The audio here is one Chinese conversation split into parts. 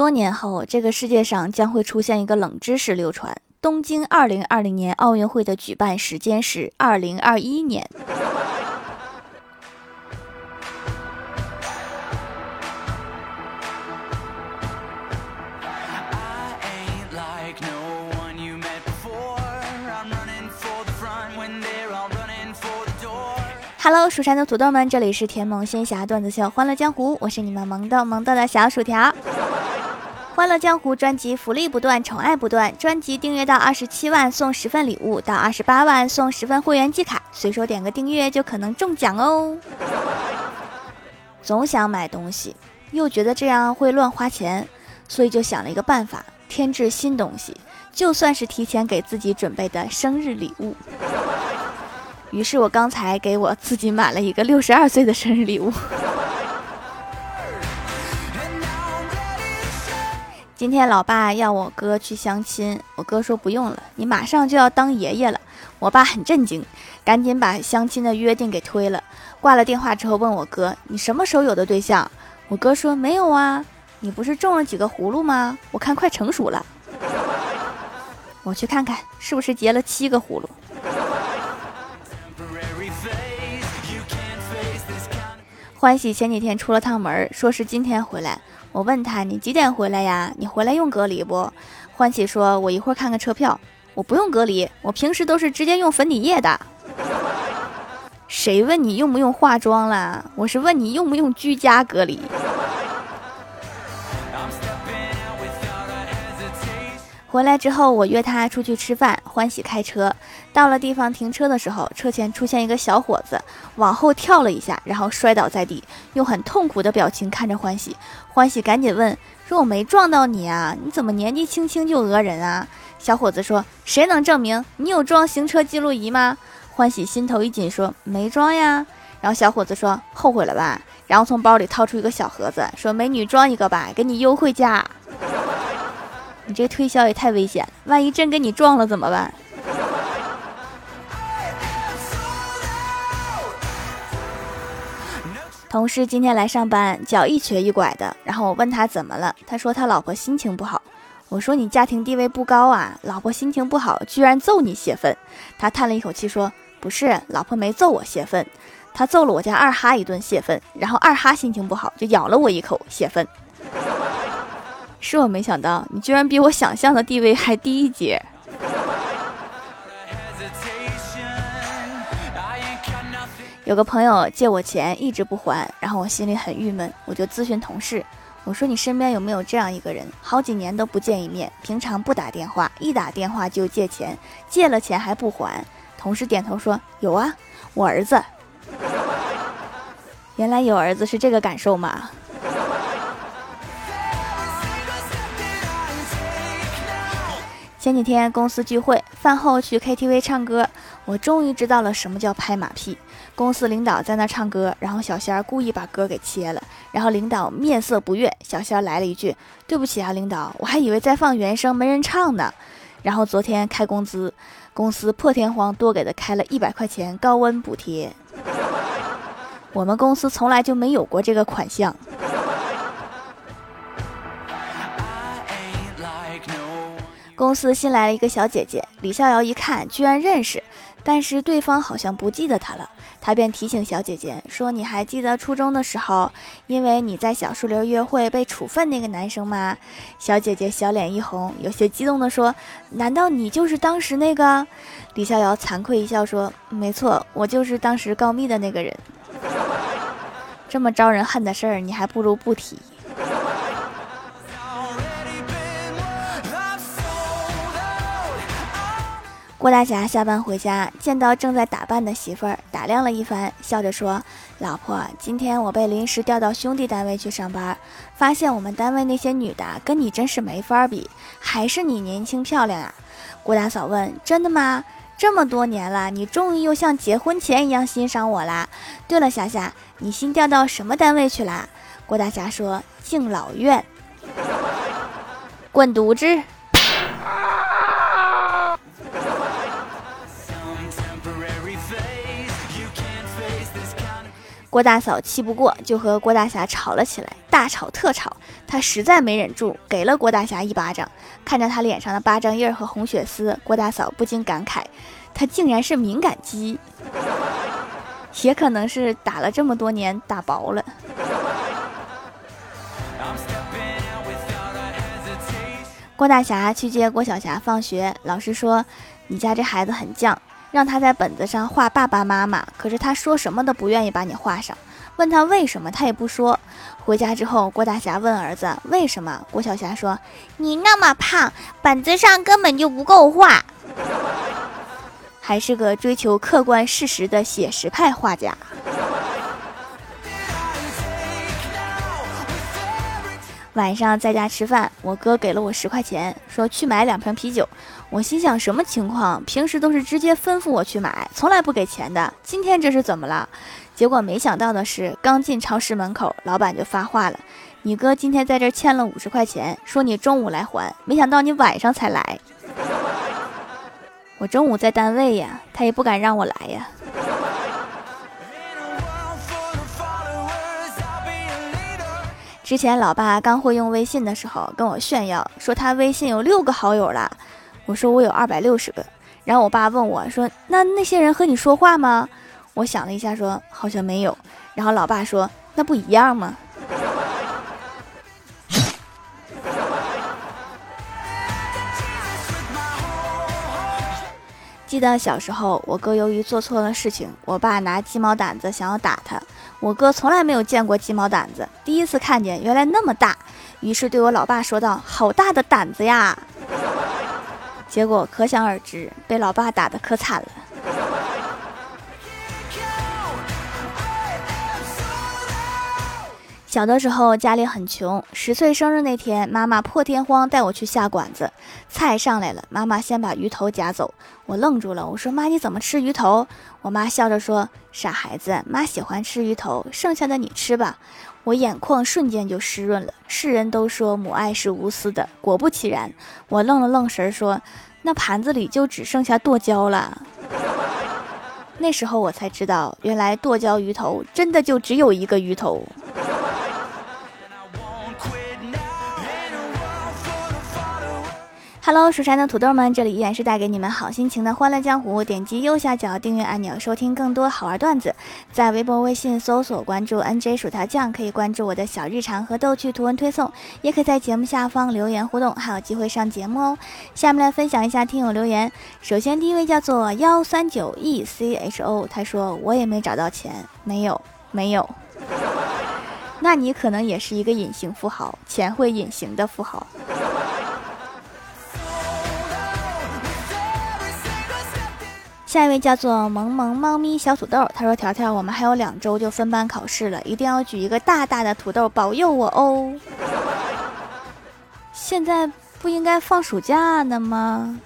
多年后，这个世界上将会出现一个冷知识流传：东京2020年奥运会的举办时间是2021年。Hello，蜀山的土豆们，这里是甜萌仙侠段子秀《欢乐江湖》，我是你们萌豆萌豆的小薯条。《欢乐江湖》专辑福利不断，宠爱不断。专辑订阅到二十七万送十份礼物，到二十八万送十份会员季卡，随手点个订阅就可能中奖哦。总想买东西，又觉得这样会乱花钱，所以就想了一个办法，添置新东西，就算是提前给自己准备的生日礼物。于是我刚才给我自己买了一个六十二岁的生日礼物。今天老爸要我哥去相亲，我哥说不用了，你马上就要当爷爷了。我爸很震惊，赶紧把相亲的约定给推了。挂了电话之后问我哥，你什么时候有的对象？我哥说没有啊，你不是种了几个葫芦吗？我看快成熟了，我去看看是不是结了七个葫芦。欢喜前几天出了趟门，说是今天回来。我问他：“你几点回来呀？你回来用隔离不？”欢喜说：“我一会儿看看车票，我不用隔离，我平时都是直接用粉底液的。”谁问你用不用化妆啦？我是问你用不用居家隔离。回来之后，我约他出去吃饭。欢喜开车到了地方停车的时候，车前出现一个小伙子，往后跳了一下，然后摔倒在地，用很痛苦的表情看着欢喜。欢喜赶紧问说：“我没撞到你啊，你怎么年纪轻轻就讹人啊？”小伙子说：“谁能证明你有装行车记录仪吗？”欢喜心头一紧说：“没装呀。”然后小伙子说：“后悔了吧？”然后从包里掏出一个小盒子，说：“美女装一个吧，给你优惠价。”你这推销也太危险了，万一真给你撞了怎么办？同事今天来上班，脚一瘸一拐的，然后我问他怎么了，他说他老婆心情不好。我说你家庭地位不高啊，老婆心情不好居然揍你泄愤。他叹了一口气说：“不是，老婆没揍我泄愤，他揍了我家二哈一顿泄愤，然后二哈心情不好就咬了我一口泄愤。”是我没想到，你居然比我想象的地位还低一截。有个朋友借我钱一直不还，然后我心里很郁闷，我就咨询同事，我说你身边有没有这样一个人，好几年都不见一面，平常不打电话，一打电话就借钱，借了钱还不还。同事点头说有啊，我儿子。原来有儿子是这个感受吗？前几天公司聚会，饭后去 KTV 唱歌，我终于知道了什么叫拍马屁。公司领导在那唱歌，然后小仙儿故意把歌给切了，然后领导面色不悦，小仙儿来了一句：“对不起啊，领导，我还以为在放原声，没人唱呢。”然后昨天开工资，公司破天荒多给他开了一百块钱高温补贴，我们公司从来就没有过这个款项。公司新来了一个小姐姐，李逍遥一看，居然认识，但是对方好像不记得他了，他便提醒小姐姐说：“你还记得初中的时候，因为你在小树林约会被处分那个男生吗？”小姐姐小脸一红，有些激动地说：“难道你就是当时那个？”李逍遥惭愧一笑说：“没错，我就是当时告密的那个人。这么招人恨的事儿，你还不如不提。”郭大侠下班回家，见到正在打扮的媳妇儿，打量了一番，笑着说：“老婆，今天我被临时调到兄弟单位去上班，发现我们单位那些女的跟你真是没法比，还是你年轻漂亮啊。”郭大嫂问：“真的吗？这么多年了，你终于又像结婚前一样欣赏我啦？对了，霞霞，你新调到什么单位去啦？”郭大侠说：“敬老院。”滚犊子！郭大嫂气不过，就和郭大侠吵了起来，大吵特吵。她实在没忍住，给了郭大侠一巴掌。看着他脸上的巴掌印和红血丝，郭大嫂不禁感慨：他竟然是敏感肌，也可能是打了这么多年打薄了。郭大侠去接郭晓霞放学，老师说：“你家这孩子很犟。”让他在本子上画爸爸妈妈，可是他说什么都不愿意把你画上。问他为什么，他也不说。回家之后，郭大侠问儿子为什么，郭小霞说：“你那么胖，本子上根本就不够画。”还是个追求客观事实的写实派画家。晚上在家吃饭，我哥给了我十块钱，说去买两瓶啤酒。我心想什么情况？平时都是直接吩咐我去买，从来不给钱的。今天这是怎么了？结果没想到的是，刚进超市门口，老板就发话了：“你哥今天在这欠了五十块钱，说你中午来还，没想到你晚上才来。我中午在单位呀，他也不敢让我来呀。”之前老爸刚会用微信的时候，跟我炫耀说他微信有六个好友了。我说我有二百六十个。然后我爸问我说：“那那些人和你说话吗？”我想了一下，说好像没有。然后老爸说：“那不一样吗？” 记得小时候，我哥由于做错了事情，我爸拿鸡毛掸子想要打他。我哥从来没有见过鸡毛掸子，第一次看见，原来那么大，于是对我老爸说道：“好大的胆子呀！” 结果可想而知，被老爸打得可惨了。小的时候家里很穷，十岁生日那天，妈妈破天荒带我去下馆子。菜上来了，妈妈先把鱼头夹走，我愣住了。我说：“妈，你怎么吃鱼头？”我妈笑着说：“傻孩子，妈喜欢吃鱼头，剩下的你吃吧。”我眼眶瞬间就湿润了。世人都说母爱是无私的，果不其然，我愣了愣神说：“那盘子里就只剩下剁椒了。”那时候我才知道，原来剁椒鱼头真的就只有一个鱼头。Hello，蜀山的土豆们，这里依然是带给你们好心情的欢乐江湖。点击右下角订阅按钮，收听更多好玩段子。在微博、微信搜索关注 NJ 薯条酱，可以关注我的小日常和逗趣图文推送，也可以在节目下方留言互动，还有机会上节目哦。下面来分享一下听友留言。首先第一位叫做幺三九 E C H O，他说我也没找到钱，没有，没有。那你可能也是一个隐形富豪，钱会隐形的富豪。下一位叫做萌萌猫咪小土豆，他说：“条条，我们还有两周就分班考试了，一定要举一个大大的土豆保佑我哦。”现在不应该放暑假呢吗？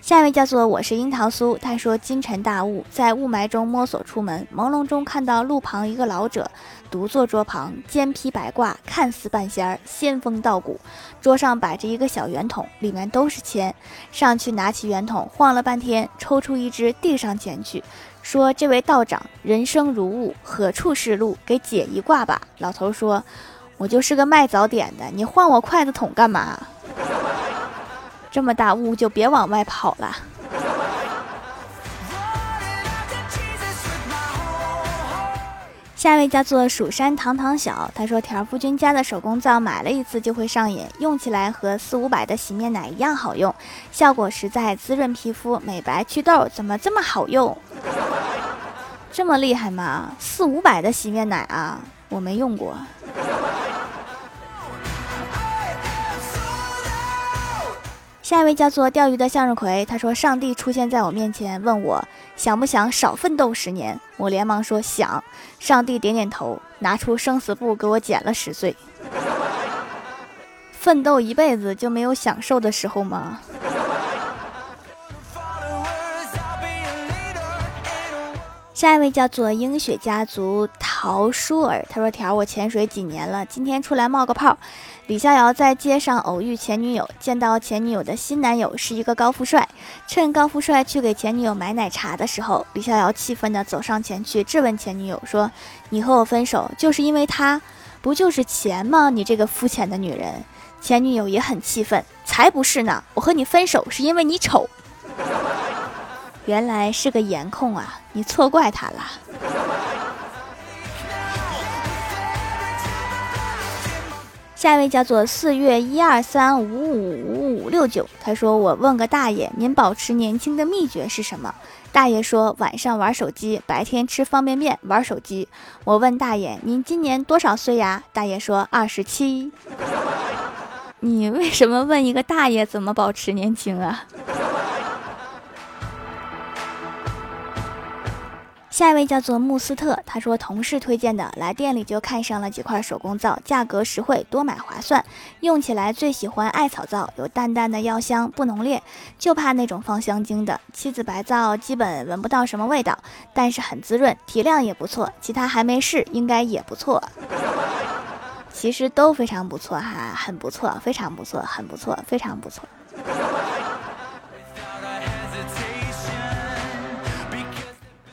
下一位叫做我是樱桃酥，他说：“金晨大雾，在雾霾中摸索出门，朦胧中看到路旁一个老者。”独坐桌旁，肩披白褂，看似半仙儿，仙风道骨。桌上摆着一个小圆筒，里面都是钱。上去拿起圆筒，晃了半天，抽出一支，递上前去，说：“这位道长，人生如雾，何处是路？给解一卦吧。”老头说：“我就是个卖早点的，你晃我筷子筒干嘛？这么大雾，就别往外跑了。”下一位叫做蜀山堂堂小，他说条夫君家的手工皂买了一次就会上瘾，用起来和四五百的洗面奶一样好用，效果实在，滋润皮肤、美白祛痘，怎么这么好用？这么厉害吗？四五百的洗面奶啊，我没用过。下一位叫做钓鱼的向日葵，他说：“上帝出现在我面前，问我想不想少奋斗十年。”我连忙说：“想。”上帝点点头，拿出生死簿给我减了十岁。奋斗一辈子就没有享受的时候吗？下一位叫做英雪家族陶舒儿，他说：“条，我潜水几年了，今天出来冒个泡。”李逍遥在街上偶遇前女友，见到前女友的新男友是一个高富帅，趁高富帅去给前女友买奶茶的时候，李逍遥气愤地走上前去质问前女友说：“你和我分手就是因为他，不就是钱吗？你这个肤浅的女人！”前女友也很气愤：“才不是呢，我和你分手是因为你丑。”原来是个颜控啊，你错怪他了。下一位叫做四月一二三五五五五六九，他说：“我问个大爷，您保持年轻的秘诀是什么？”大爷说：“晚上玩手机，白天吃方便面，玩手机。”我问大爷：“您今年多少岁呀？”大爷说：“二十七。”你为什么问一个大爷怎么保持年轻啊？下一位叫做穆斯特，他说同事推荐的，来店里就看上了几块手工皂，价格实惠，多买划算。用起来最喜欢艾草皂，有淡淡的药香，不浓烈，就怕那种放香精的。七子白皂基本闻不到什么味道，但是很滋润，提亮也不错。其他还没试，应该也不错。其实都非常不错哈，很不错，非常不错，很不错，非常不错。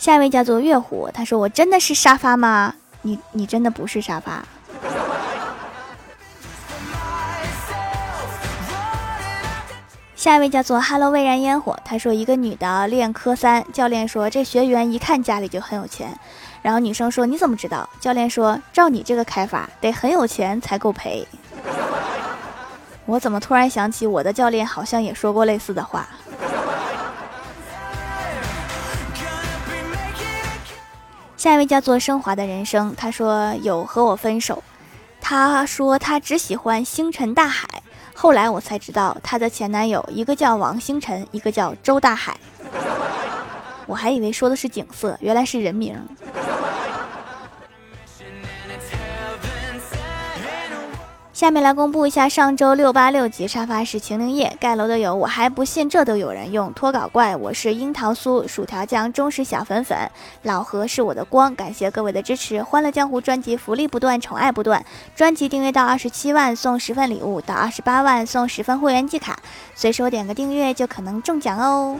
下一位叫做月虎，他说：“我真的是沙发吗？你你真的不是沙发。”下一位叫做 “Hello 蔚然烟火”，他说：“一个女的练科三，教练说这学员一看家里就很有钱，然后女生说你怎么知道？教练说照你这个开法，得很有钱才够赔。”我怎么突然想起我的教练好像也说过类似的话。下一位叫做升华的人生，他说有和我分手，他说他只喜欢星辰大海，后来我才知道他的前男友一个叫王星辰，一个叫周大海，我还以为说的是景色，原来是人名。下面来公布一下上周六八六级沙发是晴灵叶盖楼的有，我还不信这都有人用脱稿怪，我是樱桃酥薯条酱忠实小粉粉，老何是我的光，感谢各位的支持，欢乐江湖专辑福利不断，宠爱不断，专辑订阅到二十七万送十份礼物，到二十八万送十份会员季卡，随手点个订阅就可能中奖哦。